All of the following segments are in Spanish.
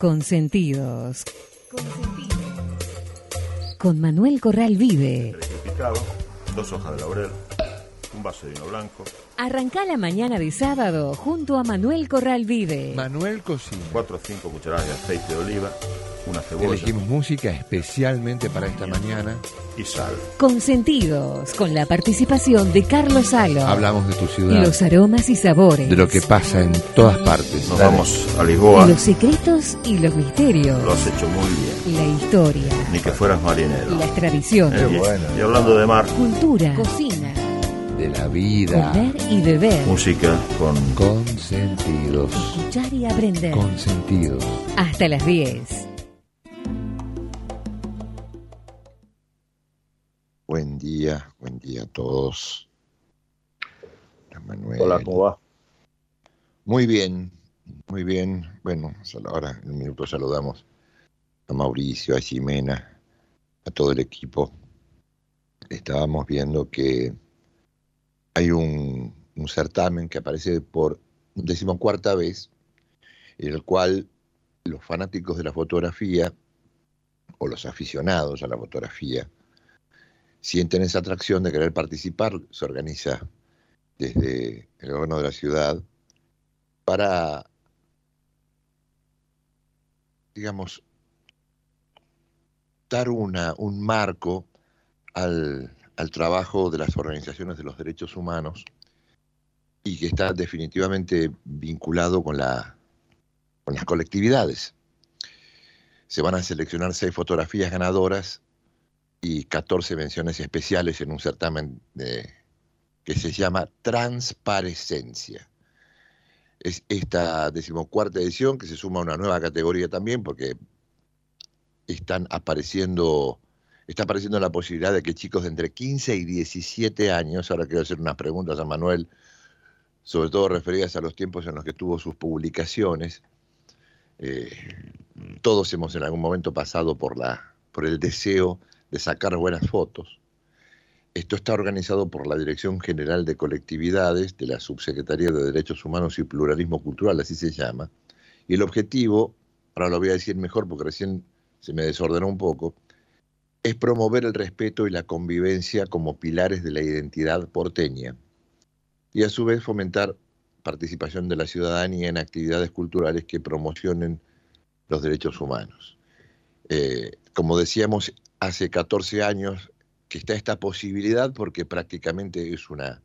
Consentidos. Con Manuel Corral Vive. picado, dos hojas de laurel, un vaso de vino blanco, Arrancá la mañana de sábado junto a Manuel Corral Vive. Manuel Cocina. cuatro o cinco cucharadas de aceite de oliva, una cebolla Elegimos música especialmente para esta mañana. y sal. Consentidos. Con la participación de Carlos Salo. Hablamos de tu ciudad, Los aromas y sabores. de lo que pasa en todas partes. Nos Dale. vamos a Lisboa, Los secretos y los misterios. lo has hecho muy bien, La historia. ni que fueras marinero. Las tradiciones. Eh, y- y hablando de mar, Cultura. Cocina. De la vida. Comer y beber. música con Consentidos. Escuchar y aprender. Consentidos. Hasta las 10. Buen día, buen día a todos. Hola, Manuel. Hola, ¿cómo va? Muy bien, muy bien. Bueno, ahora en un minuto saludamos a Mauricio, a Ximena, a todo el equipo. Estábamos viendo que hay un, certamen que aparece por decimocuarta vez, en el cual los fanáticos de la fotografía o los aficionados a la fotografía sienten esa atracción de querer participar, se organiza desde el gobierno de la ciudad para, digamos, dar una, un marco al, al trabajo de las organizaciones de los derechos humanos y que está definitivamente vinculado con, la, con las colectividades. Se van a seleccionar seis fotografías ganadoras y 14 menciones especiales en un certamen que se llama Transparencia. Es esta decimocuarta edición que se suma a una nueva categoría también porque están apareciendo, está apareciendo la posibilidad de que chicos de entre 15 y 17 años, ahora quiero hacer unas preguntas a Manuel, sobre todo referidas a los tiempos en los que tuvo sus publicaciones, eh, todos hemos en algún momento pasado por, la, por el deseo de sacar buenas fotos. Esto está organizado por la Dirección General de Colectividades de la Subsecretaría de Derechos Humanos y Pluralismo Cultural, así se llama. Y el objetivo, ahora lo voy a decir mejor porque recién se me desordenó un poco, es promover el respeto y la convivencia como pilares de la identidad porteña y a su vez fomentar participación de la ciudadanía en actividades culturales que promocionen los derechos humanos. Eh, como decíamos, hace 14 años que está esta posibilidad porque prácticamente es una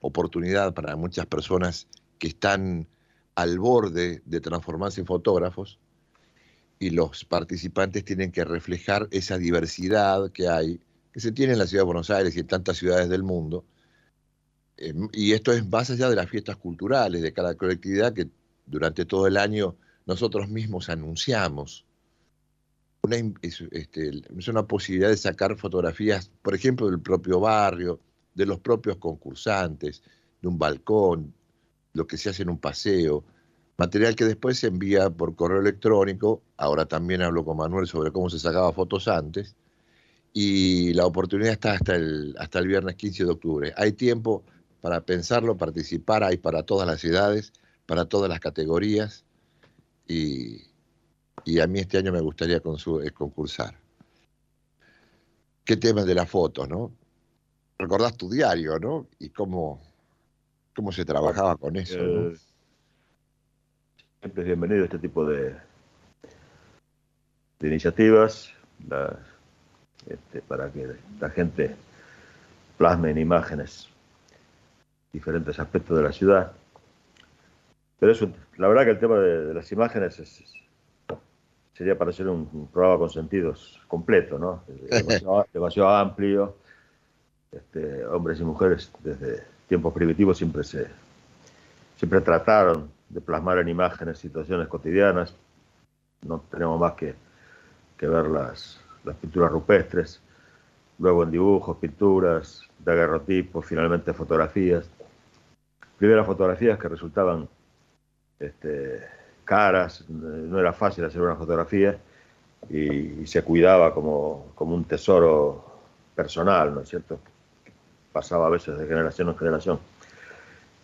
oportunidad para muchas personas que están al borde de transformarse en fotógrafos y los participantes tienen que reflejar esa diversidad que hay, que se tiene en la ciudad de Buenos Aires y en tantas ciudades del mundo. Eh, y esto es más allá de las fiestas culturales de cada colectividad que durante todo el año nosotros mismos anunciamos este, es una posibilidad de sacar fotografías, por ejemplo, del propio barrio, de los propios concursantes, de un balcón, lo que se hace en un paseo, material que después se envía por correo electrónico, ahora también hablo con Manuel sobre cómo se sacaba fotos antes, y la oportunidad está hasta el, hasta el viernes 15 de octubre. Hay tiempo para pensarlo, participar, hay para todas las edades, para todas las categorías, y, y a mí este año me gustaría eh, concursar. ¿Qué tema de la foto, no? Recordás tu diario, ¿no? Y cómo, cómo se trabajaba con eso, ¿no? Siempre es bienvenido este tipo de, de iniciativas la- este, para que la gente plasme en imágenes diferentes aspectos de la ciudad. Pero eso, la verdad que el tema de, de las imágenes es- es- sería para hacer un, un programa con sentidos completo, ¿no? Demasiado, demasiado amplio. Este, hombres y mujeres desde tiempos primitivos siempre se, siempre trataron de plasmar en imágenes situaciones cotidianas. No tenemos más que, que ver las, las pinturas rupestres, luego en dibujos, pinturas, daguerrotipos, finalmente fotografías. Primeras fotografías que resultaban este, caras, no era fácil hacer una fotografía y, se cuidaba como, como un tesoro personal, ¿no es cierto? Pasaba a veces de generación en generación.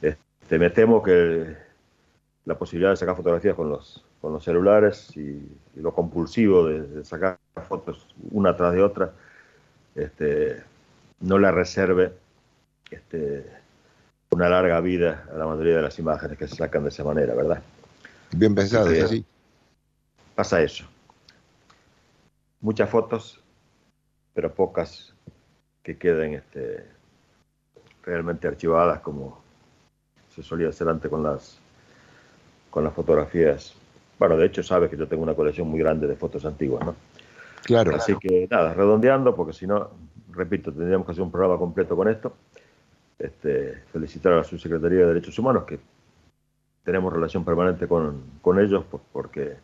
Este, me temo que la posibilidad de sacar fotografías con los, con los celulares y, lo compulsivo de, sacar fotos una tras de otra, este, no le reserve este, una larga vida a la mayoría de las imágenes que se sacan de esa manera, ¿verdad? Bien pensado, sí. Pasa eso. Muchas fotos, pero pocas que queden este, realmente archivadas como se solía hacer antes con las, con las fotografías. Bueno, de hecho sabes que yo tengo una colección muy grande de fotos antiguas, ¿no? Claro. Así que nada, redondeando, porque si no, repito, tendríamos que hacer un programa completo con esto. Este, felicitar a la Subsecretaría de Derechos Humanos, que tenemos relación permanente con, con ellos, porque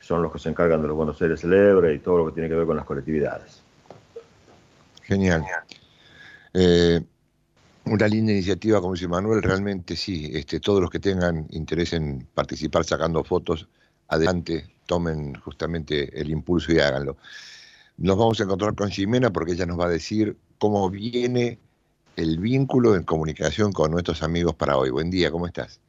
son los que se encargan de los Buenos Aires Celebre y todo lo que tiene que ver con las colectividades. Genial. Eh, una linda iniciativa, como dice Manuel, realmente sí, este, todos los que tengan interés en participar sacando fotos, adelante, tomen justamente el impulso y háganlo. Nos vamos a encontrar con Jimena porque ella nos va a decir cómo viene el vínculo en comunicación con nuestros amigos para hoy. Buen día, ¿cómo estás?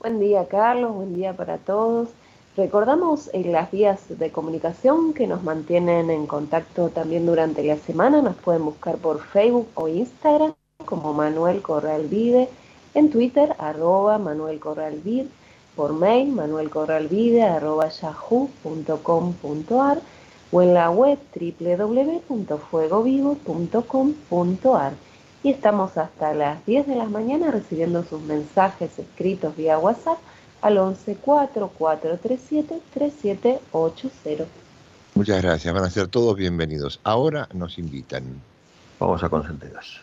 Buen día, Carlos, buen día para todos. Recordamos en las vías de comunicación que nos mantienen en contacto también durante la semana. Nos pueden buscar por Facebook o Instagram como Manuel Corral Vide, en Twitter arroba Manuel Corral por mail manuelcorralvide arroba yahoo.com.ar o en la web www.fuegovivo.com.ar. Y estamos hasta las 10 de la mañana recibiendo sus mensajes escritos vía WhatsApp al 11 4437 3780. Muchas gracias, van a ser todos bienvenidos. Ahora nos invitan. Vamos a consentirnos.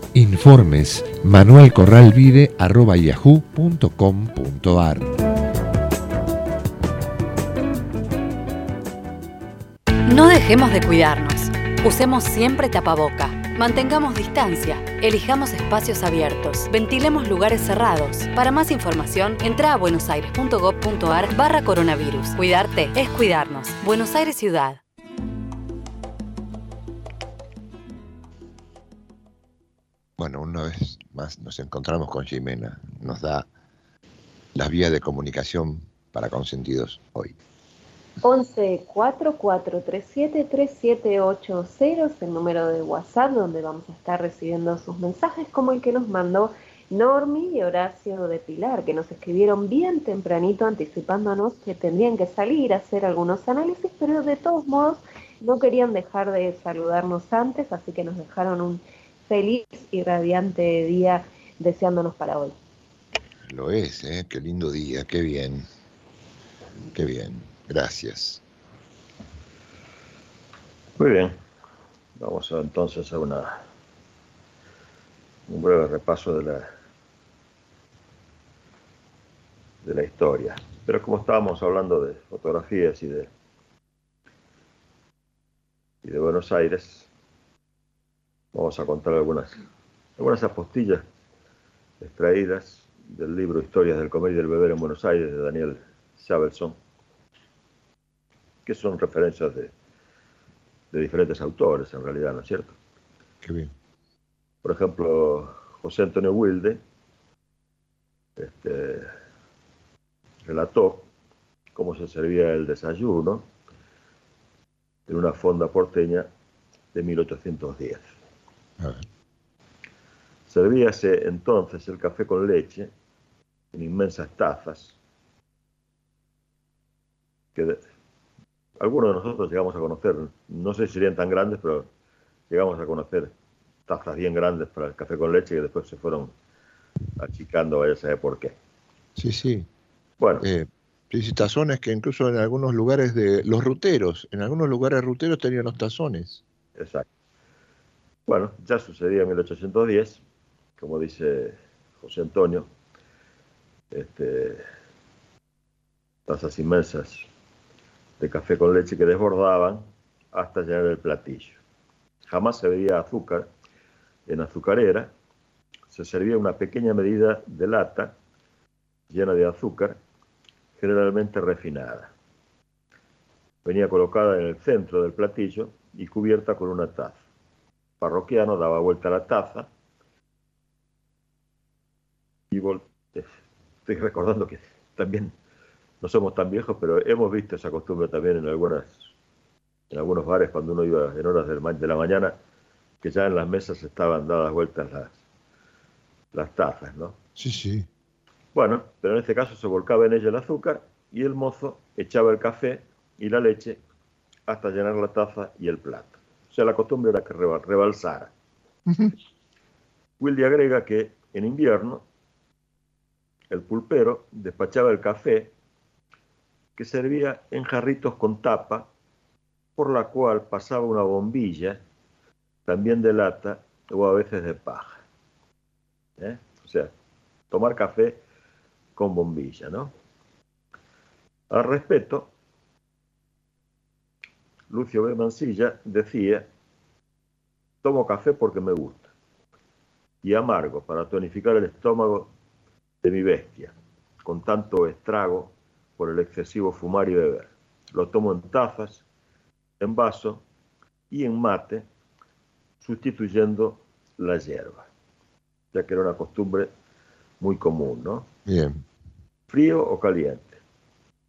Informes manuelcorralvide.yahoo.com.ar No dejemos de cuidarnos. Usemos siempre tapaboca. Mantengamos distancia. Elijamos espacios abiertos. Ventilemos lugares cerrados. Para más información, entra a buenosaires.gov.ar barra coronavirus. Cuidarte es cuidarnos. Buenos Aires Ciudad. Bueno, una vez más nos encontramos con Jimena. Nos da las vías de comunicación para consentidos hoy. 11 4437 3780 es el número de WhatsApp donde vamos a estar recibiendo sus mensajes como el que nos mandó Normi y Horacio de Pilar, que nos escribieron bien tempranito anticipándonos que tendrían que salir a hacer algunos análisis, pero de todos modos no querían dejar de saludarnos antes, así que nos dejaron un feliz y radiante día deseándonos para hoy. Lo es, ¿eh? Qué lindo día, qué bien. Qué bien. Gracias. Muy bien. Vamos entonces a una, un breve repaso de la, de la historia. Pero como estábamos hablando de fotografías y de, y de Buenos Aires, Vamos a contar algunas, algunas apostillas extraídas del libro Historias del Comer y del Beber en Buenos Aires de Daniel Sabelson, que son referencias de, de diferentes autores en realidad, ¿no es cierto? Qué bien. Por ejemplo, José Antonio Wilde este, relató cómo se servía el desayuno en una fonda porteña de 1810. Servíase entonces el café con leche en inmensas tazas, que algunos de nosotros llegamos a conocer, no sé si serían tan grandes, pero llegamos a conocer tazas bien grandes para el café con leche que después se fueron achicando, vaya a saber por qué. Sí, sí. Bueno, Eh, tazones que incluso en algunos lugares de los ruteros, en algunos lugares ruteros tenían los tazones. exacto. Bueno, ya sucedía en 1810, como dice José Antonio, este, tazas inmensas de café con leche que desbordaban hasta llenar el platillo. Jamás se veía azúcar en azucarera, se servía una pequeña medida de lata llena de azúcar, generalmente refinada. Venía colocada en el centro del platillo y cubierta con una taza. Parroquiano daba vuelta a la taza y vol- estoy recordando que también no somos tan viejos, pero hemos visto esa costumbre también en algunas en algunos bares cuando uno iba en horas de la mañana, que ya en las mesas estaban dadas vueltas las, las tazas, ¿no? Sí, sí. Bueno, pero en este caso se volcaba en ella el azúcar y el mozo echaba el café y la leche hasta llenar la taza y el plato. O sea, la costumbre era que reba- rebalsara. Wilde agrega que en invierno el pulpero despachaba el café que servía en jarritos con tapa, por la cual pasaba una bombilla, también de lata o a veces de paja. ¿Eh? O sea, tomar café con bombilla, ¿no? Al respecto, Lucio B. Mansilla decía, tomo café porque me gusta, y amargo para tonificar el estómago de mi bestia, con tanto estrago por el excesivo fumar y beber. Lo tomo en tazas, en vaso y en mate, sustituyendo la hierba, ya que era una costumbre muy común, ¿no? Bien. frío o caliente,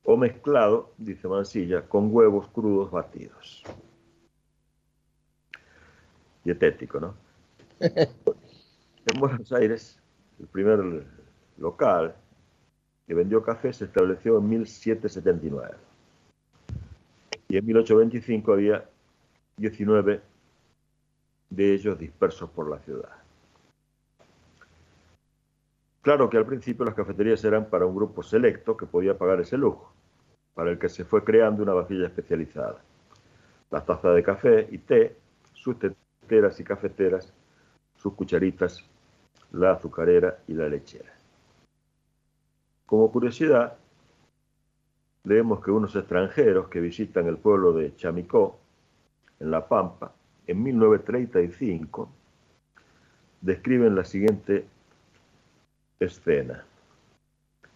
o mezclado, dice Mansilla, con huevos crudos batidos. Dietético, ¿no? En Buenos Aires, el primer local que vendió café se estableció en 1779. Y en 1825 había 19 de ellos dispersos por la ciudad. Claro que al principio las cafeterías eran para un grupo selecto que podía pagar ese lujo, para el que se fue creando una vajilla especializada. Las tazas de café y té, sus teteras y cafeteras, sus cucharitas, la azucarera y la lechera. Como curiosidad, leemos que unos extranjeros que visitan el pueblo de Chamicó, en La Pampa, en 1935, describen la siguiente escena.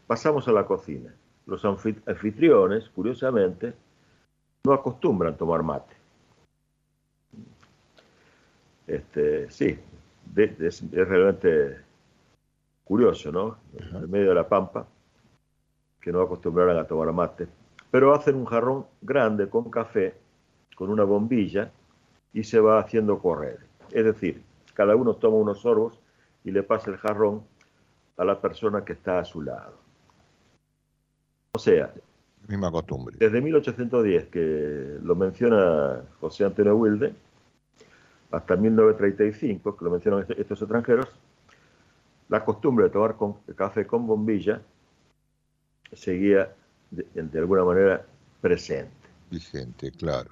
Pasamos a la cocina. Los anfi- anfitriones, curiosamente, no acostumbran tomar mate. Este, sí, de- de- es, es realmente curioso, ¿no? En medio de la pampa, que no acostumbraran a tomar mate, pero hacen un jarrón grande con café, con una bombilla, y se va haciendo correr. Es decir, cada uno toma unos sorbos y le pasa el jarrón a la persona que está a su lado. O sea, Misma costumbre. desde 1810, que lo menciona José Antonio Wilde, hasta 1935, que lo mencionan est- estos extranjeros, la costumbre de tomar con- café con bombilla seguía de, de alguna manera presente. Vigente, claro.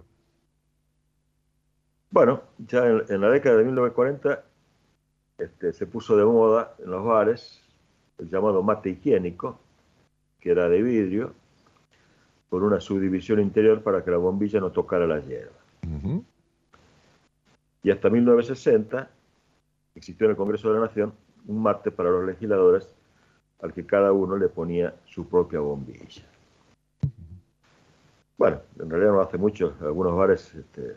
Bueno, ya en, en la década de 1940 este, se puso de moda en los bares el llamado mate higiénico, que era de vidrio, con una subdivisión interior para que la bombilla no tocara la hierba. Y hasta 1960 existió en el Congreso de la Nación un mate para los legisladores al que cada uno le ponía su propia bombilla. Bueno, en realidad no hace mucho, algunos bares este,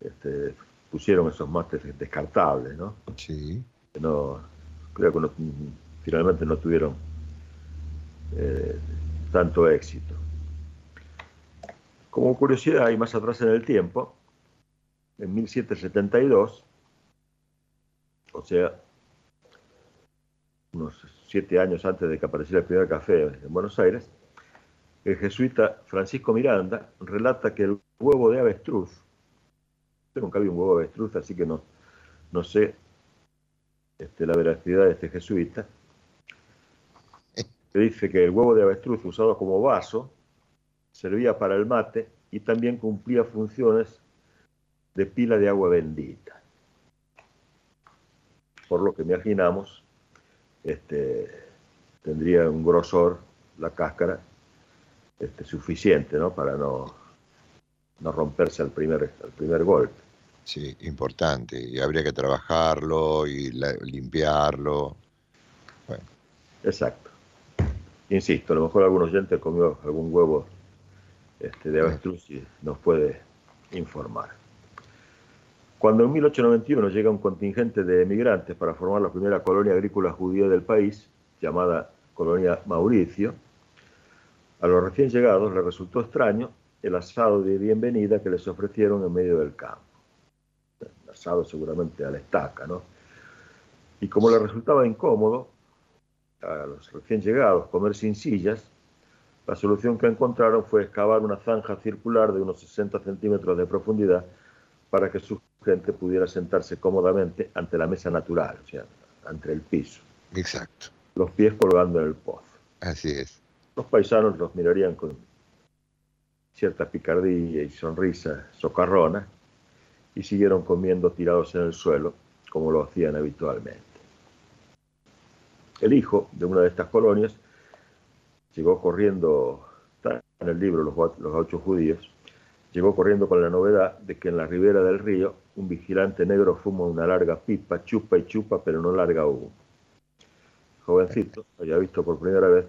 este, pusieron esos mates descartables, ¿no? Sí. No creo que no- finalmente no tuvieron eh, tanto éxito. Como curiosidad, y más atrás en el tiempo, en 1772, o sea, unos siete años antes de que apareciera el primer café en Buenos Aires, el jesuita Francisco Miranda relata que el huevo de avestruz, yo nunca vi un huevo de avestruz, así que no, no sé este, la veracidad de este jesuita, que dice que el huevo de avestruz usado como vaso servía para el mate y también cumplía funciones de pila de agua bendita. Por lo que imaginamos, este, tendría un grosor la cáscara este, suficiente ¿no? para no, no romperse al primer, al primer golpe. Sí, importante. Y habría que trabajarlo y limpiarlo. Bueno. Exacto. Insisto, a lo mejor algún oyente comió algún huevo este, de avestruz y nos puede informar. Cuando en 1891 llega un contingente de emigrantes para formar la primera colonia agrícola judía del país, llamada Colonia Mauricio, a los recién llegados les resultó extraño el asado de bienvenida que les ofrecieron en medio del campo. Asado seguramente a la estaca, ¿no? Y como les resultaba incómodo a los recién llegados comer sin sillas, la solución que encontraron fue excavar una zanja circular de unos 60 centímetros de profundidad para que su gente pudiera sentarse cómodamente ante la mesa natural, o sea, ante el piso. Exacto. Los pies colgando en el pozo. Así es. Los paisanos los mirarían con cierta picardía y sonrisa socarrona y siguieron comiendo tirados en el suelo como lo hacían habitualmente. El hijo de una de estas colonias llegó corriendo, está en el libro Los, los Gauchos Judíos, llegó corriendo con la novedad de que en la ribera del río un vigilante negro fuma una larga pipa, chupa y chupa, pero no larga humo. Jovencito, había visto por primera vez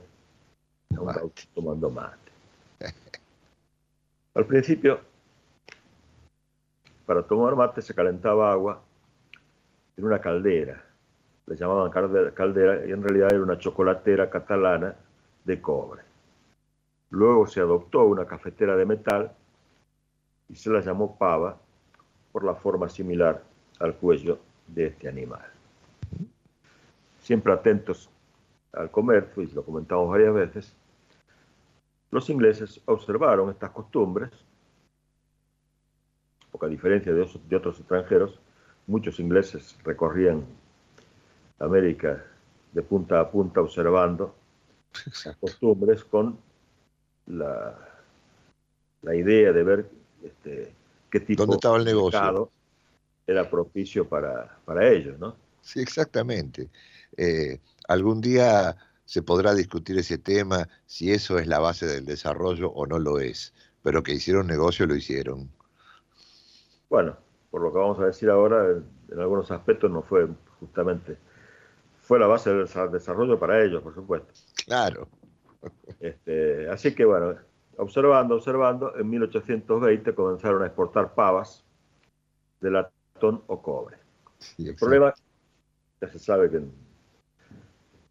a un gaucho tomando mate. Al principio, para tomar mate se calentaba agua en una caldera, le llamaban caldera y en realidad era una chocolatera catalana de cobre. Luego se adoptó una cafetera de metal y se la llamó pava por la forma similar al cuello de este animal. Siempre atentos al comercio, y lo comentamos varias veces, los ingleses observaron estas costumbres, porque a diferencia de otros extranjeros, muchos ingleses recorrían América de punta a punta observando costumbres con la, la idea de ver este, qué tipo ¿Dónde estaba el negocio? era propicio para, para ellos, ¿no? Sí, exactamente. Eh, algún día se podrá discutir ese tema, si eso es la base del desarrollo o no lo es, pero que hicieron negocio lo hicieron. Bueno, por lo que vamos a decir ahora, en algunos aspectos no fue justamente fue la base del desarrollo para ellos, por supuesto. Claro. Este, así que bueno, observando, observando, en 1820 comenzaron a exportar pavas de latón o cobre. el problema, ya se sabe que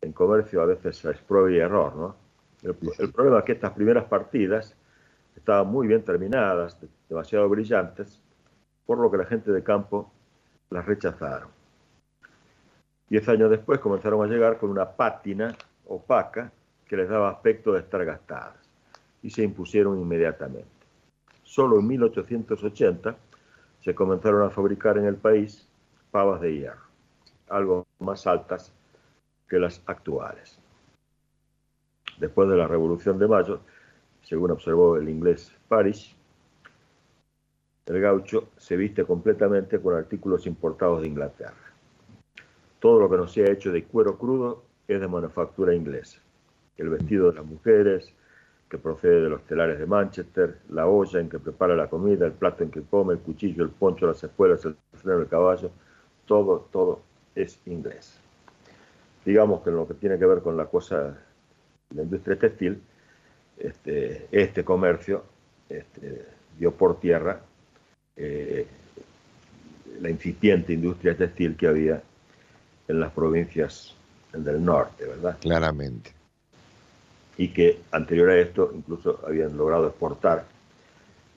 en, comercio a veces es prueba y error, ¿no? El, el, problema es que estas primeras partidas estaban muy bien terminadas, demasiado brillantes, por lo que la gente de campo las rechazaron. Diez años después comenzaron a llegar con una pátina opaca que les daba aspecto de estar gastadas y se impusieron inmediatamente. Solo en 1880 se comenzaron a fabricar en el país pavas de hierro, algo más altas que las actuales. Después de la Revolución de Mayo, según observó el inglés Parrish, el gaucho se viste completamente con artículos importados de Inglaterra. Todo lo que no sea hecho de cuero crudo es de manufactura inglesa. El vestido de las mujeres, que procede de los telares de Manchester, la olla en que prepara la comida, el plato en que come, el cuchillo, el poncho, las espuelas, el freno del caballo, todo, todo es inglés. Digamos que en lo que tiene que ver con la cosa, la industria textil, este, este comercio este, dio por tierra eh, la incipiente industria textil que había en las provincias del norte, ¿verdad? Claramente. Y que anterior a esto incluso habían logrado exportar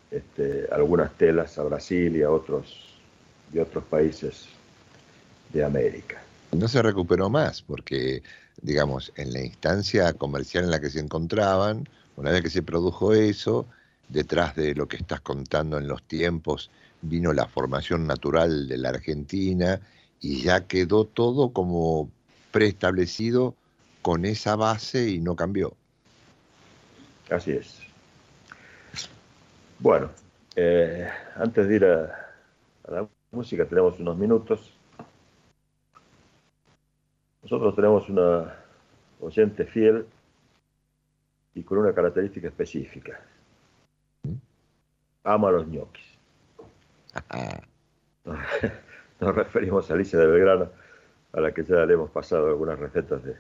este, algunas telas a Brasil y a otros, y otros países de América. No se recuperó más porque digamos, en la instancia comercial en la que se encontraban, una vez que se produjo eso, detrás de lo que estás contando en los tiempos, vino la formación natural de la Argentina y ya quedó todo como preestablecido con esa base y no cambió. Así es. Bueno, eh, antes de ir a, la música tenemos unos minutos. Nosotros tenemos una oyente fiel y con una característica específica. Ama los ñoquis. Nos referimos a Alicia de Belgrano, a la que ya le hemos pasado algunas recetas de,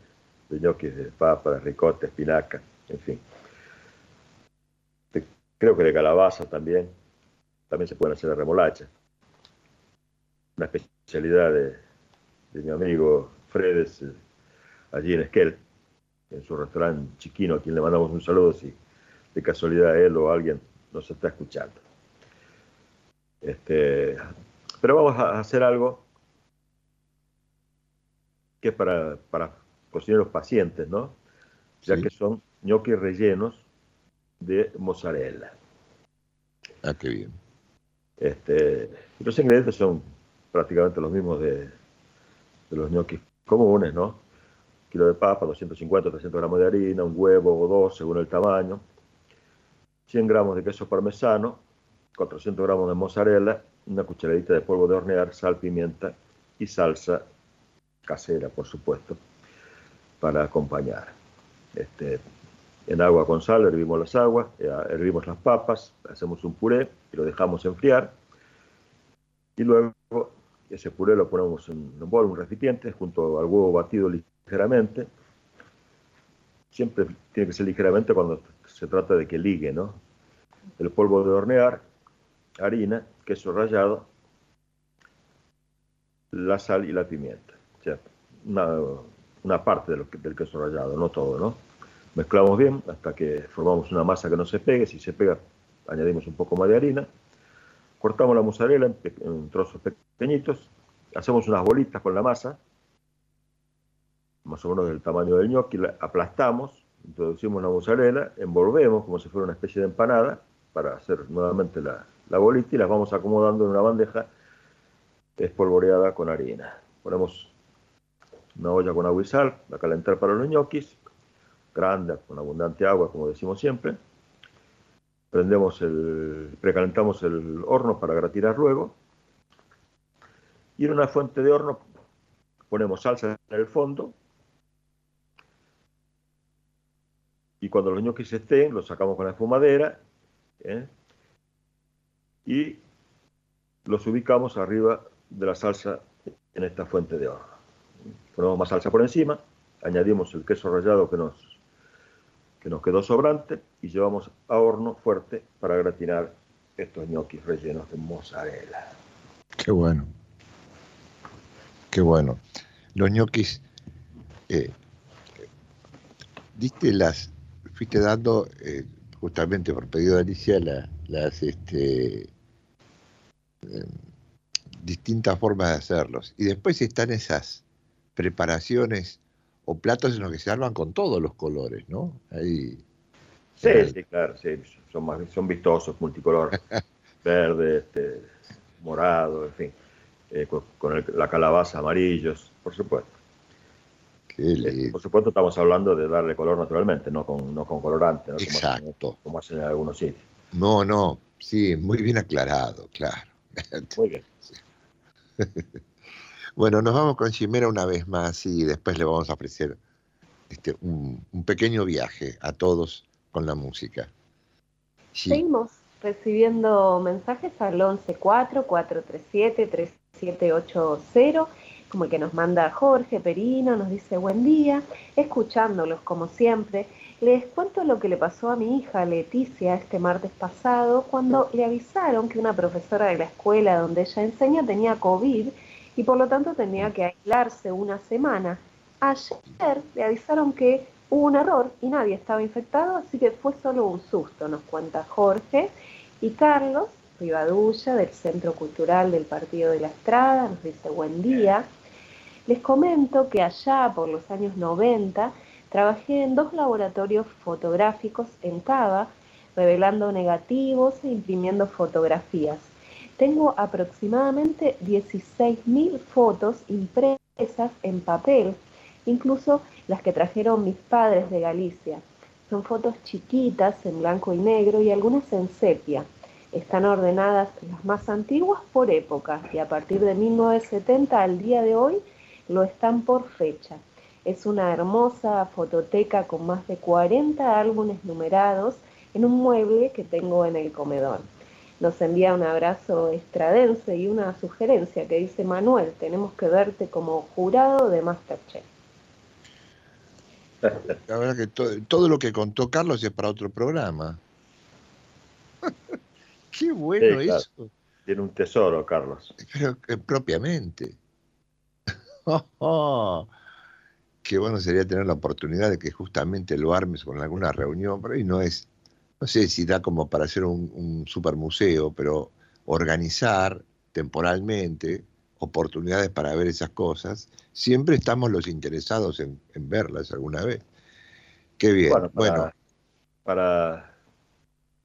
de ñoquis de papa, de ricota, espinaca, en fin. creo que de calabaza también. También se pueden hacer de remolacha. Una especialidad de, mi amigo Fredes, eh, allí en Esquel, en su restaurante chiquino, a quien le mandamos un saludo si de casualidad él o alguien nos está escuchando. Este, pero vamos a hacer algo que es para, para cocineros pacientes, ¿no? Ya que son ñoquis rellenos de mozzarella. Ah, qué bien. Este, los ingredientes son prácticamente los mismos de, de los ñoquis comunes, ¿no? kilo de papa, 250, 300 gramos de harina, un huevo o dos según el tamaño, 100 gramos de queso parmesano, 400 gramos de mozzarella, una cucharadita de polvo de hornear, sal, pimienta y salsa casera, por supuesto, para acompañar. Este, en agua con sal hervimos las aguas, eh, hervimos las papas, hacemos un puré y lo dejamos enfriar. Y luego ese puré lo ponemos en un bol, un recipiente, junto al huevo batido ligeramente. Siempre tiene que ser ligeramente cuando se trata de que ligue, ¿no? El polvo de hornear, harina, queso rallado, la sal y la pimienta. Sea, una, parte del queso rallado, no todo, ¿no? Mezclamos bien hasta que formamos una masa que no se pegue. Si se pega, añadimos un poco más de harina. Cortamos la mozzarella en, trozos pequeñitos. Hacemos unas bolitas con la masa, más o menos del tamaño del. La aplastamos, introducimos la mozzarella, envolvemos como si fuera una especie de empanada para hacer nuevamente la, la bolita y las vamos acomodando en una bandeja espolvoreada con harina. Ponemos una olla con agua y sal a calentar para los ñoquis, grande, con abundante agua, como decimos siempre. Prendemos el, precalentamos el horno para gratinar luego. Y en una fuente de horno ponemos salsa en el fondo. Y cuando los ñoquis estén, los sacamos con la espumadera. ¿eh? Y los ubicamos arriba de la salsa en esta fuente de horno. Ponemos más salsa por encima, añadimos el queso rallado que nos, que nos quedó sobrante y llevamos a horno fuerte para gratinar estos ñoquis rellenos de mozzarella. Qué bueno. Qué bueno. Los ñoquis, eh, diste las, fuiste dando eh, justamente por pedido de Alicia las este, em, distintas formas de hacerlos. Y después están esas preparaciones o platos en los que se arman con todos los colores, ¿no? Ahí, sí, sí, claro, sí, son, más, son vistosos, multicolor, verde, este, morado, en fin, eh, con, la calabaza amarillos, por supuesto. Eh, por supuesto estamos hablando de darle color naturalmente, no con, no con colorante, Exacto. Como, hacen, en algunos sitios. No, no, sí, muy bien aclarado, claro. Muy bien. bueno, nos vamos con Chimera una vez más y después le vamos a ofrecer este, un, pequeño viaje a todos con la música. Seguimos recibiendo mensajes al 114-437-3780 como el que nos manda Jorge Perino, nos dice buen día, escuchándolos como siempre. Les cuento lo que le pasó a mi hija Leticia este martes pasado cuando le avisaron que una profesora de la escuela donde ella enseña tenía COVID y por lo tanto tenía que aislarse una semana. Ayer le avisaron que hubo un error y nadie estaba infectado, así que fue solo un susto, nos cuenta Jorge. Y Carlos Rivadulla del Centro Cultural del Partido de la Estrada nos dice buen día. Les comento que allá por los años 90 trabajé en dos laboratorios fotográficos en Cava, revelando negativos e imprimiendo fotografías. Tengo aproximadamente 16.000 fotos impresas en papel, incluso las que trajeron mis padres de Galicia. Son fotos chiquitas en blanco y negro y algunas en sepia. Están ordenadas las más antiguas por época y a partir de 1970 al día de hoy lo están por fecha. Es una hermosa fototeca con más de 40 álbumes numerados en un mueble que tengo en el comedor. Nos envía un abrazo estradense y una sugerencia que dice Manuel, tenemos que verte como jurado de Masterchef. La verdad que todo, lo que contó Carlos es para otro programa. Qué bueno eso. Tiene un tesoro, Carlos. Pero propiamente. Qué bueno sería tener la oportunidad de que justamente lo armes con alguna reunión, pero ahí no es no sé si da como para hacer un, super museo, pero organizar temporalmente oportunidades para ver esas cosas, siempre estamos los interesados en, verlas alguna vez. Qué bien. Bueno, para,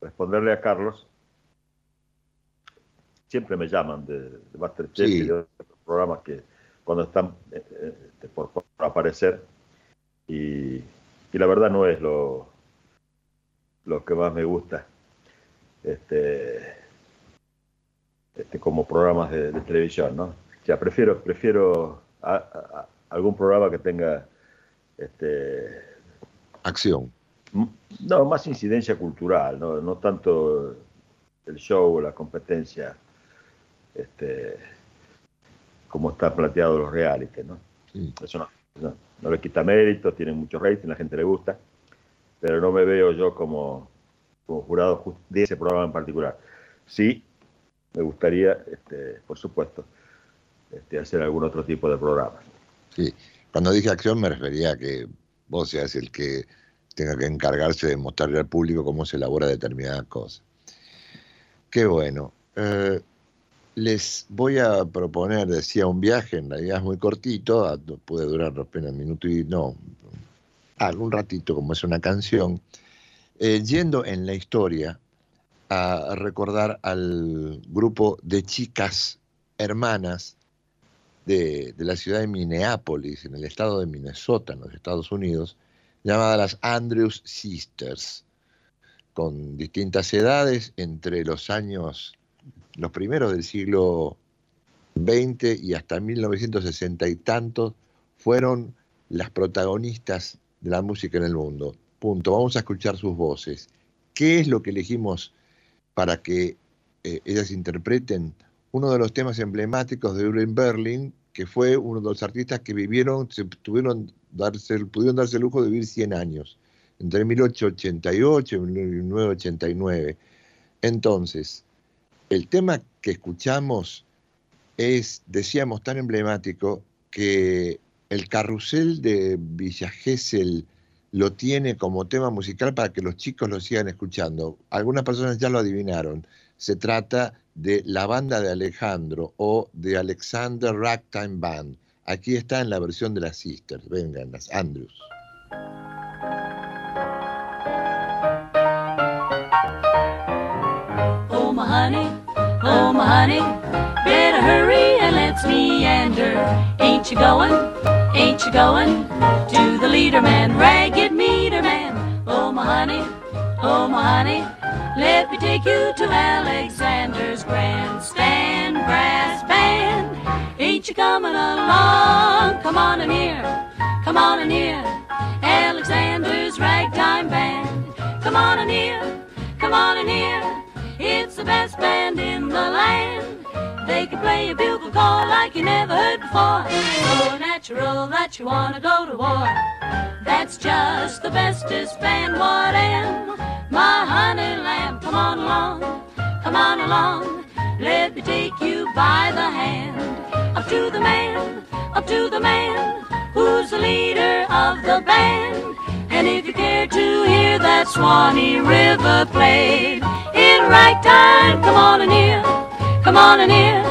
responderle a Carlos, siempre me llaman de, de Masterchef y de otros programas que cuando están eh, eh, por, aparecer y la verdad no es lo, lo que más me gusta. Este, este, como programas de, televisión, ¿no? Ya prefiero, prefiero algún programa que tenga este, acción. No, más incidencia cultural, no, no tanto el show o la competencia, este, como está planteado los reality, ¿no? Eso no, no, le quita mérito, tiene mucho rating, la gente le gusta pero no me veo yo como, jurado de ese programa en particular. Sí, me gustaría, este, por supuesto, este, hacer algún otro tipo de programa. Sí, cuando dije acción me refería a que vos seas el que tenga que encargarse de mostrarle al público cómo se elabora determinadas cosas. Qué bueno. Eh, les voy a proponer, decía, un viaje, en realidad es muy cortito, puede durar apenas un minuto y no, algún ratito, como es una canción, eh, yendo en la historia a recordar al grupo de chicas hermanas de, la ciudad de Minneapolis, en el estado de Minnesota, en los Estados Unidos, llamadas las Andrews Sisters, con distintas edades, entre los años, los primeros del siglo XX y hasta 1960 y tantos, fueron las protagonistas de la música en el mundo. Punto. Vamos a escuchar sus voces. ¿Qué es lo que elegimos para que eh, ellas interpreten uno de los temas emblemáticos de Urban Berlin, que fue uno de los artistas que vivieron, se tuvieron pudieron darse el lujo de vivir 100 años, entre 1888 y 1989. Entonces, el tema que escuchamos es, decíamos, tan emblemático que el carrusel de Villa Gesell lo tiene como tema musical para que los chicos lo sigan escuchando. Algunas personas ya lo adivinaron. Se trata de la banda de Alejandro o de Alexander Ragtime Band. Aquí está en la versión de las Sisters. Vengan, las Andrews. Oh honey, honey, better hurry and let's meander. Ain't you going? Ain't you going to the leader man, ragged meter man? Oh, my honey, oh, my honey, let me take you to Alexander's grandstand brass band. Ain't you coming along? Come on in here, come on in here. Alexander's ragtime band. Come on in here, come on in here. It's the best band in the land. They can play a bugle call like you never heard before. So natural that you wanna go to war. That's just the bestest band what am. My honey lamb, come on along, come on along. Let me take you by the hand. Up to the man, up to the man, who's the leader of the band. And if you care to hear that Swanee River played in right time, come on and hear, come on and hear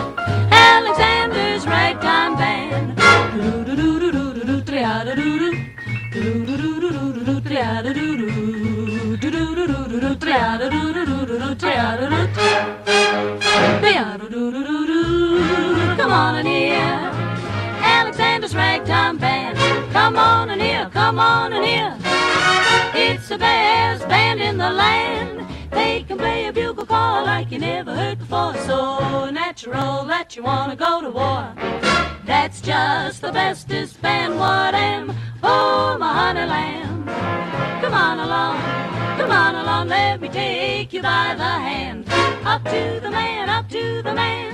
Alexander's right time band. Come on and hear. Alexander's ragtime band. Come on and hear, come on and hear. It's the best band in the land. They can play a bugle call like you never heard before. So natural that you wanna go to war. That's just the bestest band what am. Oh, my honey lamb. Come on along, come on along, let me take you by the hand. Up to the man, up to the man,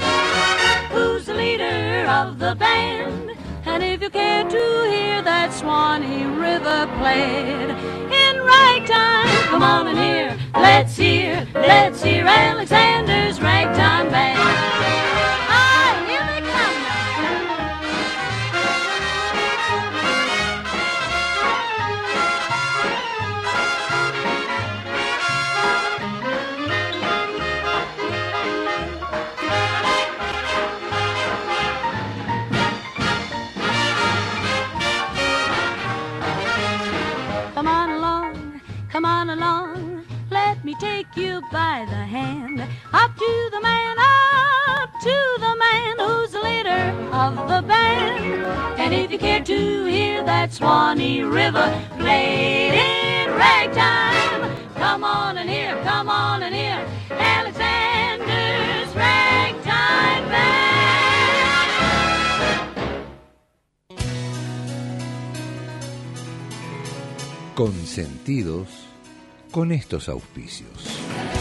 who's the leader of the band. And if you care to hear that Swanee River played in ragtime, come on and hear, let's hear, let's hear Alexander's ragtime band. By the hand. Up to the man, up to the man who's the leader of the band. And if you care to hear that Swanee River played in ragtime, come on and hear, come on and hear Alexander's ragtime band. Consentidos con estos auspicios.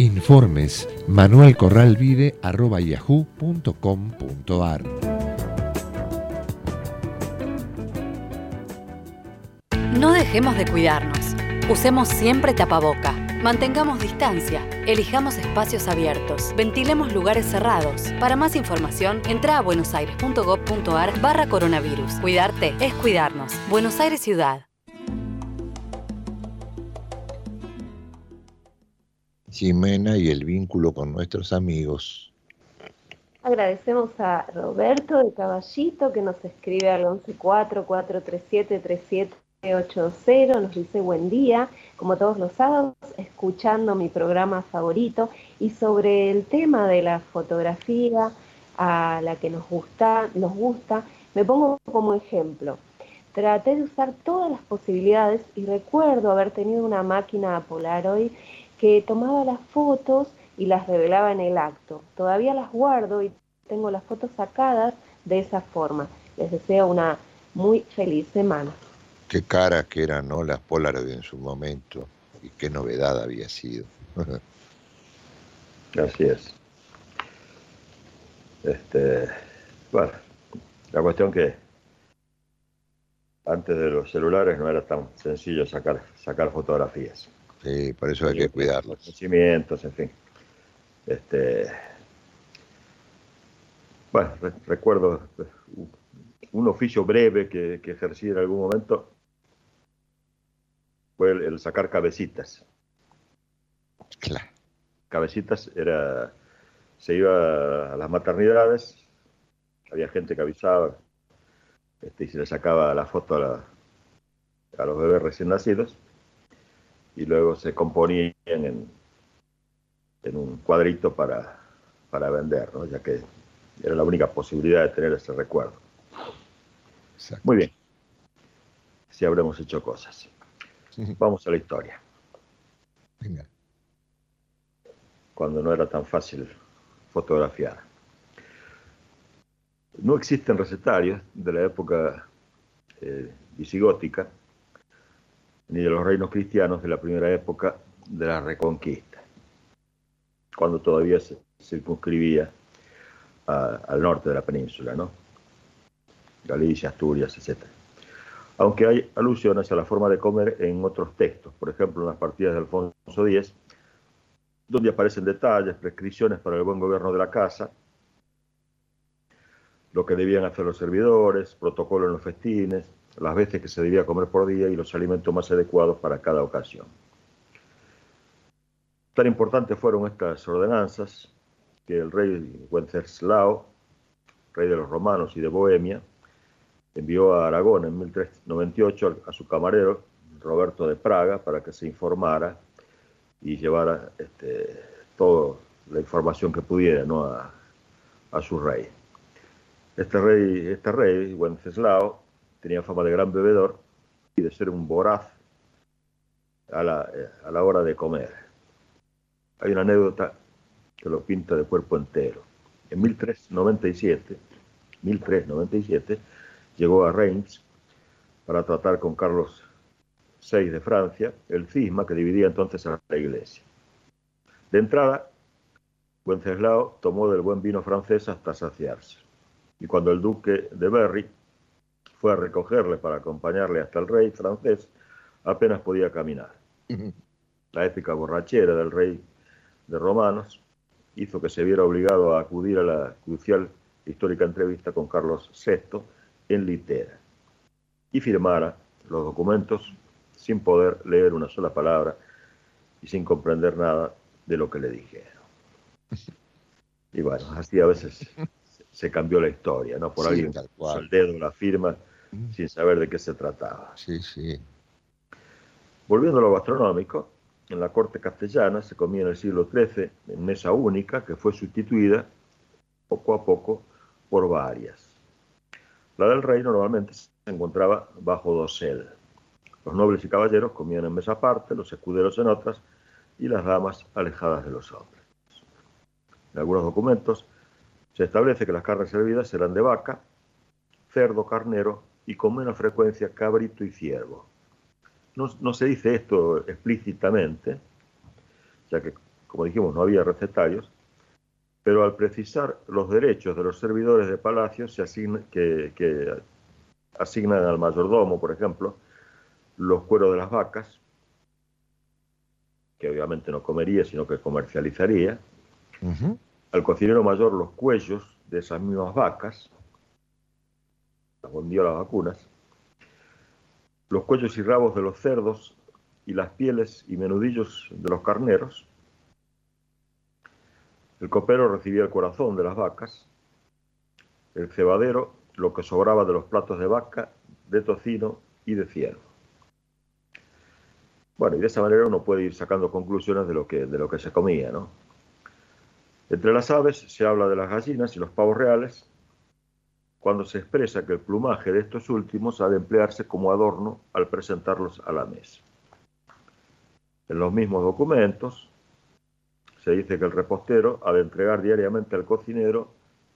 Informes manuelcorralvide.yahoo.com.ar No dejemos de cuidarnos. Usemos siempre tapaboca. Mantengamos distancia. Elijamos espacios abiertos. Ventilemos lugares cerrados. Para más información, entra a buenosaires.gov.ar barra coronavirus. Cuidarte es cuidarnos. Buenos Aires Ciudad. Jimena y el vínculo con nuestros amigos. Agradecemos a Roberto de Caballito que nos escribe al 1144373780, nos dice buen día, como todos los sábados, escuchando mi programa favorito y sobre el tema de la fotografía a la que nos gusta, nos gusta, me pongo como ejemplo. Traté de usar todas las posibilidades y recuerdo haber tenido una máquina Polaroid que tomaba las fotos y las revelaba en el acto. Todavía las guardo y tengo las fotos sacadas de esa forma. Les deseo una muy feliz semana. Qué cara que eran, ¿no? Las Polaroid en su momento y qué novedad había sido. Así es. Este, bueno, la cuestión que antes de los celulares no era tan sencillo sacar, sacar fotografías. Sí, por eso hay que cuidarlos. Conocimientos, en fin. Este, bueno, re- recuerdo un oficio breve que, que ejercí en algún momento fue el, el sacar cabecitas. Claro. Cabecitas era, se iba a las maternidades, había gente que avisaba este, y se le sacaba la foto a, la- a los bebés recién nacidos y luego se componían en, en un cuadrito para, para vender, ¿no? ya que era la única posibilidad de tener ese recuerdo. Exacto. Muy bien, si habremos hecho cosas. Vamos a la historia. Venga. cuando no era tan fácil fotografiar. No existen recetarios de la época eh, visigótica ni de los reinos cristianos de la primera época de la Reconquista, cuando todavía se circunscribía al norte de la península, ¿no? Galicia, Asturias, etc. Aunque hay alusiones a la forma de comer en otros textos, por ejemplo en las partidas de Alfonso X, donde aparecen detalles, prescripciones para el buen gobierno de la casa, lo que debían hacer los servidores, protocolo en los festines, las veces que se debía comer por día y los alimentos más adecuados para cada ocasión. Tan importantes fueron estas ordenanzas que el rey Wenceslao, rey de los romanos y de Bohemia, envió a Aragón en 1398 a su camarero Roberto de Praga para que se informara y llevara este, toda la información que pudiera ¿no? a, a, su rey. Este rey, este rey, Wenceslao, tenía fama de gran bebedor y de ser un voraz a la, a la hora de comer. Hay una anécdota que lo pinta de cuerpo entero. En 1397, 1397 llegó a Reims para tratar con Carlos VI de Francia el cisma que dividía entonces a la iglesia. De entrada, Wenceslao tomó del buen vino francés hasta saciarse. Y cuando el duque de Berry fue a recogerle para acompañarle hasta el rey francés, apenas podía caminar. La épica borrachera del rey de Romanos hizo que se viera obligado a acudir a la crucial histórica entrevista con Carlos VI en litera y firmara los documentos sin poder leer una sola palabra y sin comprender nada de lo que le dijeron. Y bueno, así a veces se cambió la historia, ¿no? Por alguien puso el dedo la firma. Sin saber de qué se trataba. Sí, sí. Volviendo a lo gastronómico, en la corte castellana se comía en el siglo XIII en mesa única que fue sustituida poco a poco por varias. La del rey normalmente se encontraba bajo dosel. Los nobles y caballeros comían en mesa aparte, los escuderos en otras y las damas alejadas de los hombres. En algunos documentos se establece que las carnes servidas eran de vaca, cerdo, carnero y con menos frecuencia cabrito y ciervo. No, se dice esto explícitamente, ya que, como dijimos, no había recetarios, pero al precisar los derechos de los servidores de palacio se asigna, que, asignan al mayordomo, por ejemplo, los cueros de las vacas, que obviamente no comería, sino que comercializaría, al cocinero mayor los cuellos de esas mismas vacas, las las vacunas, los cuellos y rabos de los cerdos y las pieles y menudillos de los carneros. El copero recibía el corazón de las vacas, el cebadero lo que sobraba de los platos de vaca, de tocino y de ciervo. Bueno, y de esa manera uno puede ir sacando conclusiones de lo que, de lo que se comía, ¿no? Entre las aves se habla de las gallinas y los pavos reales, cuando se expresa que el plumaje de estos últimos ha de emplearse como adorno al presentarlos a la mesa. En los mismos documentos se dice que el repostero ha de entregar diariamente al cocinero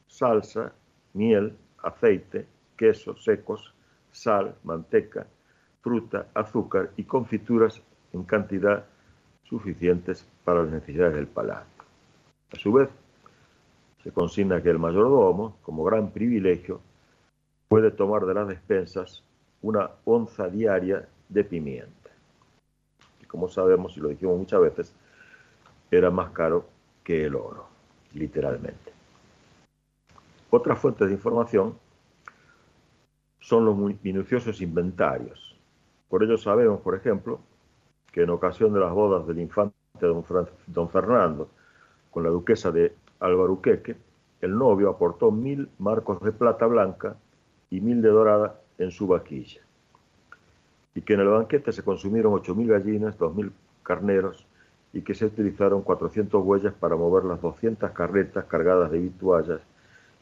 salsa, miel, aceite, quesos secos, sal, manteca, fruta, azúcar y confituras en cantidad suficientes para las necesidades del palacio. A su vez, se consigna que el mayordomo, como gran privilegio, puede tomar de las despensas una onza diaria de pimienta. Y como sabemos, y lo dijimos muchas veces, era más caro que el oro, literalmente. Otras fuentes de información son los minuciosos inventarios. Por ello sabemos, por ejemplo, que en ocasión de las bodas del infante don Fernando con la duquesa de Albaruqueque, el novio aportó mil marcos de plata blanca y mil de dorada en su vaquilla. Y que en el banquete se consumieron ocho mil gallinas, dos mil carneros y que se utilizaron 400 huellas para mover las 200 carretas cargadas de vituallas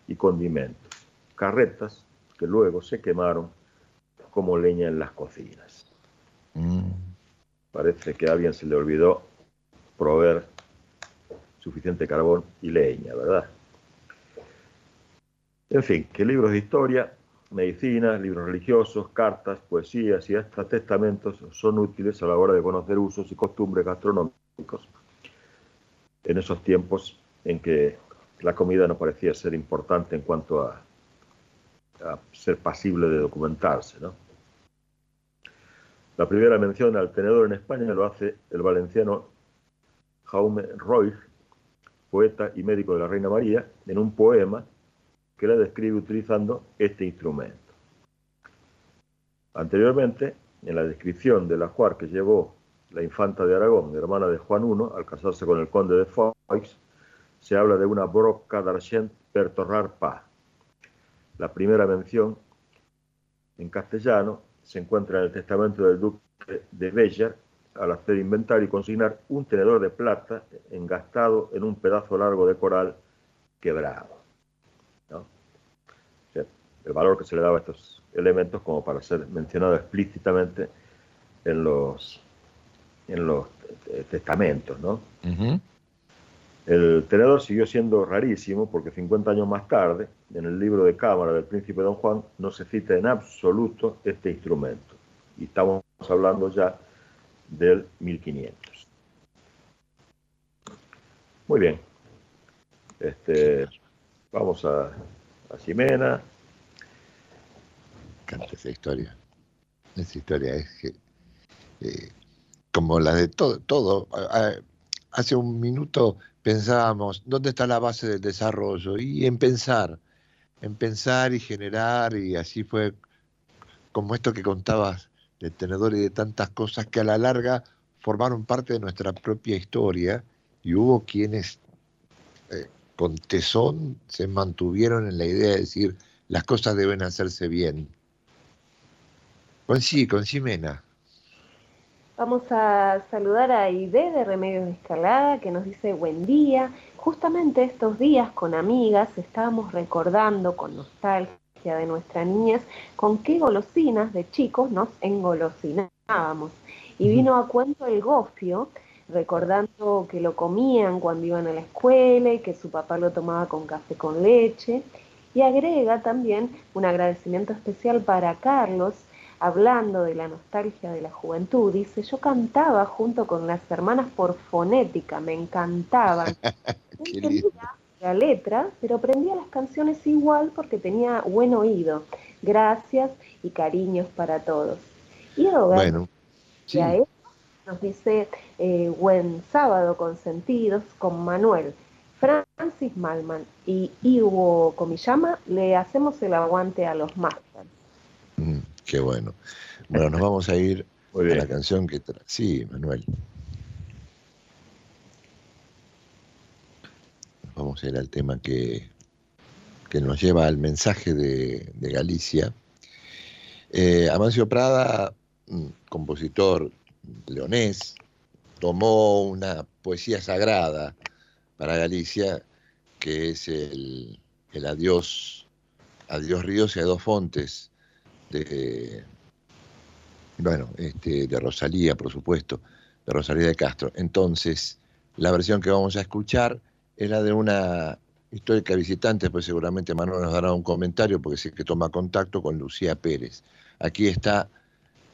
y condimentos. Carretas que luego se quemaron como leña en las cocinas. Mm. Parece que a alguien se le olvidó proveer suficiente carbón y leña, ¿verdad? En fin, que libros de historia, medicina, libros religiosos, cartas, poesías y hasta testamentos son útiles a la hora de conocer usos y costumbres gastronómicos en esos tiempos en que la comida no parecía ser importante en cuanto a, ser pasible de documentarse. ¿no? La primera mención al tenedor en España lo hace el valenciano Jaume Roig, poeta y médico de la Reina María, en un poema que la describe utilizando este instrumento. Anteriormente, en la descripción del ajuar que llevó la infanta de Aragón, hermana de Juan I, al casarse con el conde de Foix, se habla de una broca d'argent per torrar pa. La primera mención en castellano se encuentra en el testamento del duque de Béjar al hacer inventar y consignar un tenedor de plata engastado en un pedazo largo de coral quebrado. ¿no? O sea, el valor que se le daba a estos elementos como para ser mencionado explícitamente en los, en los testamentos. ¿no? El tenedor siguió siendo rarísimo porque 50 años más tarde, en el libro de cámara del príncipe Don Juan, no se cita en absoluto este instrumento. Y estamos hablando ya del 1500. Muy bien. Este, vamos a, a Ximena. encanta esa historia. Esa historia es que, eh, como la de todo, todo. Hace un minuto pensábamos, ¿dónde está la base del desarrollo? Y en pensar, en pensar y generar, y así fue como esto que contabas del tenedor y de tantas cosas que a la larga formaron parte de nuestra propia historia y hubo quienes eh, con tesón se mantuvieron en la idea de decir las cosas deben hacerse bien. Con sí, con Ximena. Vamos a saludar a Ide de Remedios de Escalada que nos dice buen día. Justamente estos días con amigas estábamos recordando con nostalgia de nuestra niñez con qué golosinas de chicos nos engolosinábamos. Y vino a cuento el gofio, recordando que lo comían cuando iban a la escuela y que su papá lo tomaba con café con leche. Y agrega también un agradecimiento especial para Carlos, hablando de la nostalgia de la juventud, dice, yo cantaba junto con las hermanas por fonética, me encantaban. Qué. La letra, pero aprendía las canciones igual porque tenía buen oído. Gracias y cariños para todos. Y Robert, Bueno, sí, y a él nos dice eh, buen sábado con sentidos con Manuel. Francis Malman y Ivo Comillama le hacemos el aguante a los Masters. mm, qué bueno. Bueno, nos vamos a ir a la canción que Sí, Manuel. Vamos a ir al tema que, que nos lleva al mensaje de, Galicia. Eh, Amancio Prada, compositor leonés, tomó una poesía sagrada para Galicia, que es el, el Adiós, Adiós Ríos y Adiós Fontes, de, bueno, este, de Rosalía, por supuesto, de Rosalía de Castro. Entonces, la versión que vamos a escuchar es la de una histórica visitante, pues seguramente Manuel nos dará un comentario porque sé que toma contacto con Lucía Pérez. Aquí está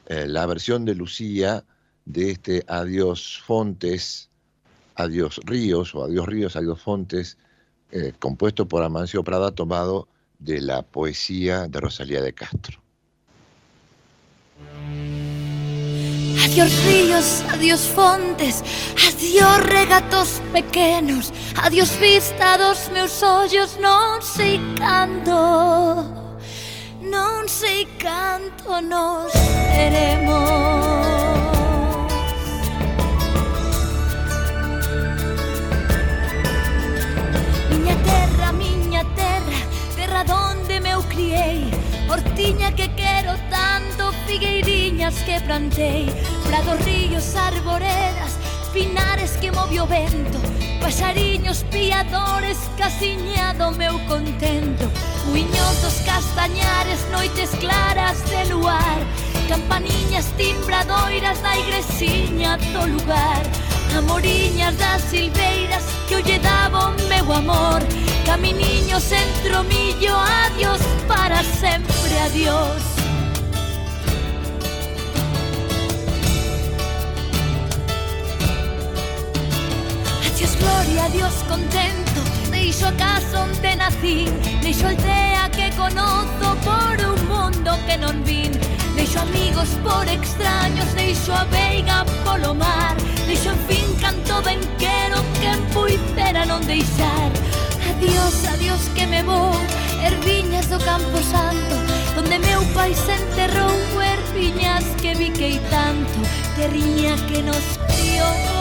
eh, la versión de Lucía de este Adiós Fontes, Adiós Ríos o Adiós Ríos, Adiós Fontes, eh, compuesto por Amancio Prada, tomado de la poesía de Rosalía de Castro. Adiós ríos, adiós fontes, adiós regatos pequenos Adiós vista dos meus ollos, non sei canto Non sei canto nos veremos. Miña terra, miña terra, terra donde me eu criei Hortiña que quero tanto figueiriñas que plantei Bradorrillos, arboredas, pinares que movió vento Pasariños, piadores, casiñado meu contento Uiños dos castañares, noites claras de luar Campaniñas timbradoiras da igresiña do lugar Amoriñas das silveiras que o lle daba o meu amor Caminiños centro millo, adiós para sempre, adiós. Gloria a Dios contento, deixo a casa onde nací, deixo a aldea que conozo por un mundo que non vin. Deixo amigos por extraños, deixo a veiga polo mar, deixo en fin canto ben quero que en puidera non deixar. Adiós, adiós que me vou, erviñas do campo santo, donde meu pai se enterrou, erviñas que vi que tanto, terriña que nos criou.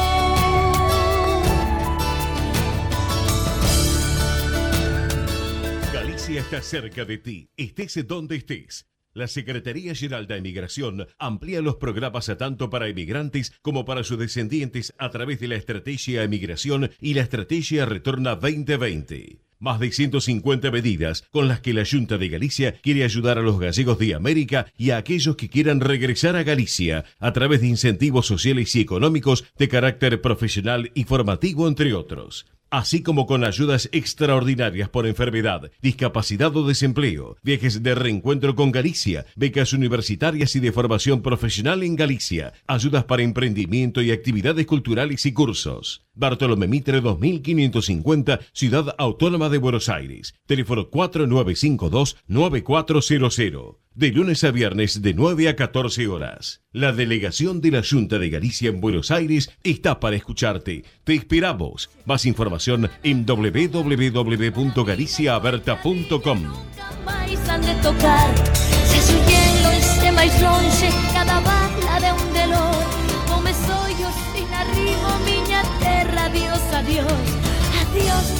Está cerca de ti, estés donde estés. La Secretaría General de Emigración amplía los programas tanto para emigrantes como para sus descendientes a través de la Estrategia Emigración y la Estrategia Retorna 2020. Más de 150 medidas con las que la Junta de Galicia quiere ayudar a los gallegos de América y a aquellos que quieran regresar a Galicia a través de incentivos sociales y económicos de carácter profesional y formativo, entre otros así como con ayudas extraordinarias por enfermedad, discapacidad o desempleo, viajes de reencuentro con Galicia, becas universitarias y de formación profesional en Galicia, ayudas para emprendimiento y actividades culturales y cursos. Bartolomé Mitre 2550, Ciudad Autónoma de Buenos Aires. Teléfono 4952-9400. De lunes a viernes de 9 a 14 horas. La delegación de la Junta de Galicia en Buenos Aires está para escucharte. Te esperamos. Más información en www.galiciaaberta.com. adiós,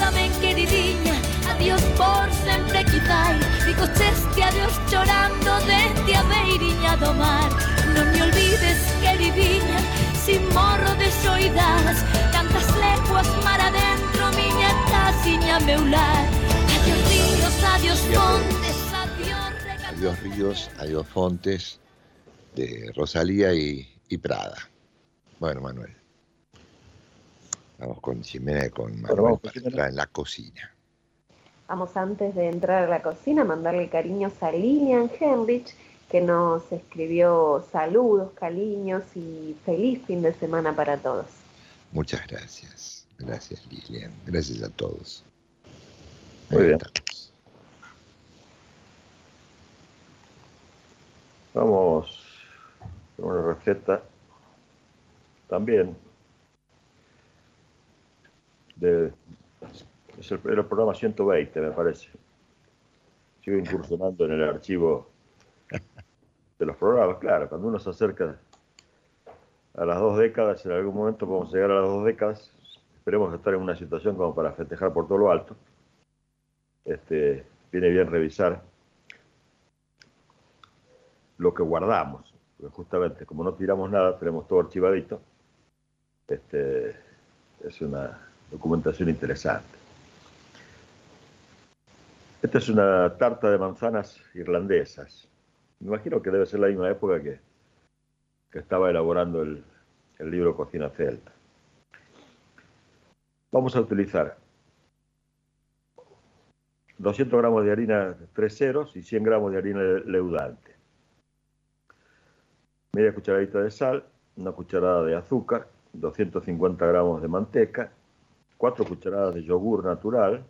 Adiós por sempre quizai Digo cheste adiós chorando Dende a beiriña do mar Non me olvides queridinha Si morro de soidás Cantas leguas mar adentro Miña casiña meu lar Adiós ríos, adiós montes Adiós regalos Adiós Ríos, Adiós Fontes, de Rosalía y, y Prada. Bueno, Manuel. Vamos con Jimena y con Manuel para entrar en la cocina. Vamos antes de entrar a la cocina a mandarle cariños a Lilian Henrich, que nos escribió saludos, cariños y feliz fin de semana para todos. Muchas gracias. Gracias, Lilian. Gracias a todos. Muy Ahí bien. estamos. Vamos con una receta también de es el, el programa 120 me parece. Sigo incursionando en el archivo de los programas, claro, cuando uno se acerca a las dos décadas, en algún momento podemos llegar a las dos décadas, esperemos estar en una situación como para festejar por todo lo alto. Este, viene bien revisar lo que guardamos, porque justamente como no tiramos nada, tenemos todo archivadito, este, es una documentación interesante. Esta es una tarta de manzanas irlandesas. Me imagino que debe ser la misma época que, que estaba elaborando el, el libro Cocina Celta. Vamos a utilizar 200 gramos de harina tres ceros y 100 gramos de harina leudante. Media cucharadita de sal, una cucharada de azúcar, 250 gramos de manteca, 4 cucharadas de yogur natural,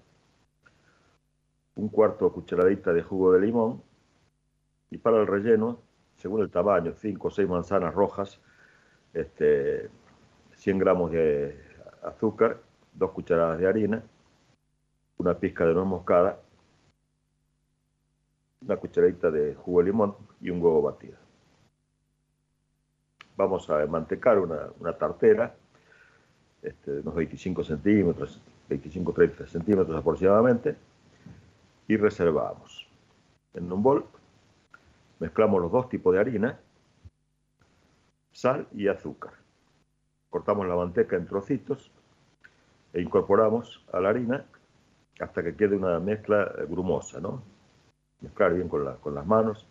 un cuarto cucharadita de jugo de limón y para el relleno, según el tamaño, 5 o 6 manzanas rojas, este, 100 gramos de azúcar, 2 cucharadas de harina, una pizca de nuez moscada, una cucharadita de jugo de limón y un huevo batido. Vamos a mantecar una, una tartera, este, de unos 25 centímetros, 25-30 centímetros aproximadamente, y reservamos. En un bol mezclamos los dos tipos de harina, sal y azúcar. Cortamos la manteca en trocitos e incorporamos a la harina hasta que quede una mezcla eh, grumosa, ¿no? Mezclar bien con, con las manos.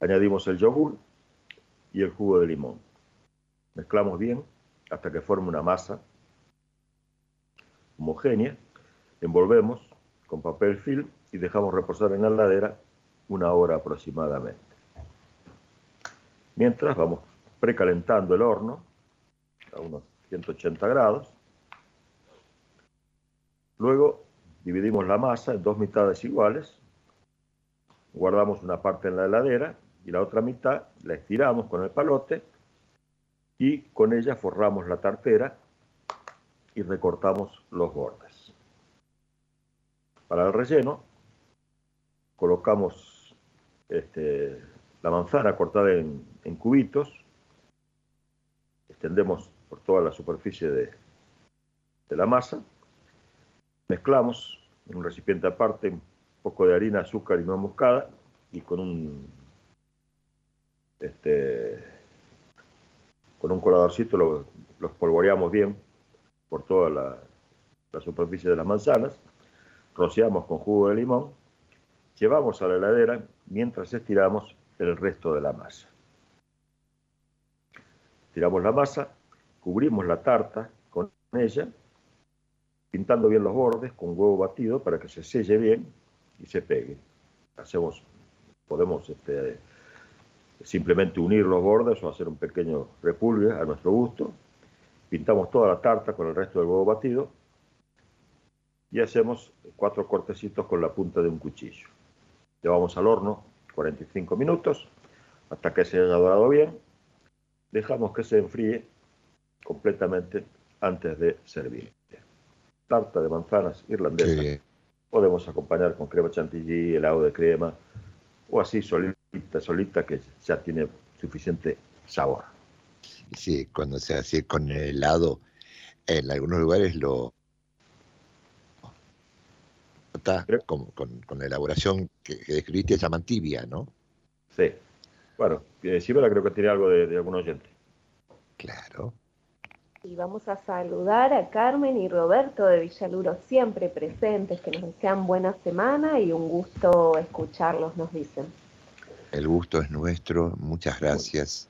Añadimos el yogur y el jugo de limón. Mezclamos bien hasta que forme una masa homogénea. Envolvemos con papel film y dejamos reposar en la heladera una hora aproximadamente. Mientras vamos precalentando el horno a unos 180 grados. Luego dividimos la masa en dos mitades iguales. Guardamos una parte en la heladera y la otra mitad la estiramos con el palote y con ella forramos la tartera y recortamos los bordes. Para el relleno colocamos este, la manzana cortada en, cubitos, extendemos por toda la superficie de, la masa, mezclamos en un recipiente aparte un poco de harina, azúcar y nuez moscada y con un este, con un coladorcito lo, los polvoreamos bien por toda la, superficie de las manzanas, rociamos con jugo de limón, llevamos a la heladera mientras estiramos el resto de la masa. Tiramos la masa, cubrimos la tarta con ella, pintando bien los bordes con huevo batido para que se selle bien y se pegue. Hacemos, podemos este, simplemente unir los bordes o hacer un pequeño repulgue a nuestro gusto. Pintamos toda la tarta con el resto del huevo batido y hacemos cuatro cortecitos con la punta de un cuchillo. Llevamos al horno 45 minutos hasta que se haya dorado bien. Dejamos que se enfríe completamente antes de servir. Tarta de manzanas irlandesa. Podemos acompañar con crema chantilly, helado de crema o así solito solita que ya tiene suficiente sabor. Sí, cuando se hace con el helado, en algunos lugares lo con, con, con, la elaboración que, que describiste llaman tibia, ¿no? Sí. Bueno, Sibela creo que tiene algo de, de algún oyente. Claro. Y vamos a saludar a Carmen y Roberto de Villaluro, siempre presentes, que nos desean buena semana y un gusto escucharlos, nos dicen. El gusto es nuestro, muchas gracias.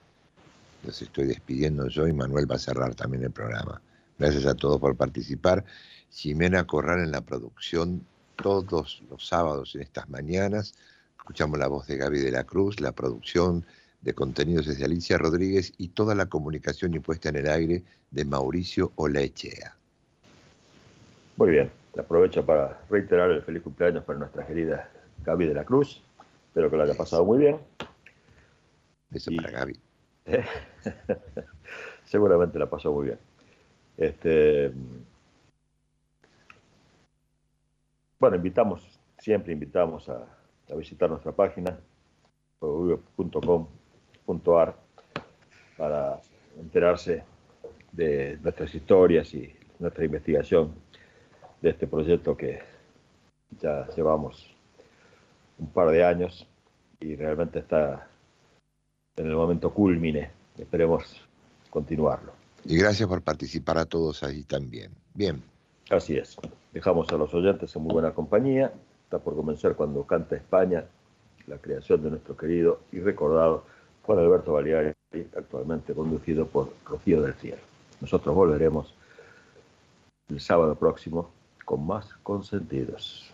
Los estoy despidiendo yo y Manuel va a cerrar también el programa. Gracias a todos por participar. Jimena Corral en la producción todos los sábados en estas mañanas. Escuchamos la voz de Gaby de la Cruz, la producción de contenidos de Alicia Rodríguez y toda la comunicación impuesta en el aire de Mauricio Olaechea. Muy bien, aprovecho para reiterar el feliz cumpleaños para nuestra querida Gaby de la Cruz Espero que lo haya pasado muy bien. Eso y, para Gaby. seguramente la pasó muy bien. Este, bueno, invitamos, siempre invitamos a, visitar nuestra página, .com.ar para enterarse de nuestras historias y nuestra investigación de este proyecto que ya llevamos un par de años y realmente está en el momento culmine. Esperemos continuarlo. Y gracias por participar a todos ahí también. Bien. Así es. Dejamos a los oyentes en muy buena compañía. Está por comenzar cuando canta España, la creación de nuestro querido y recordado Juan Alberto Baleari, actualmente conducido por Rocío del Cielo. Nosotros volveremos el sábado próximo con más consentidos.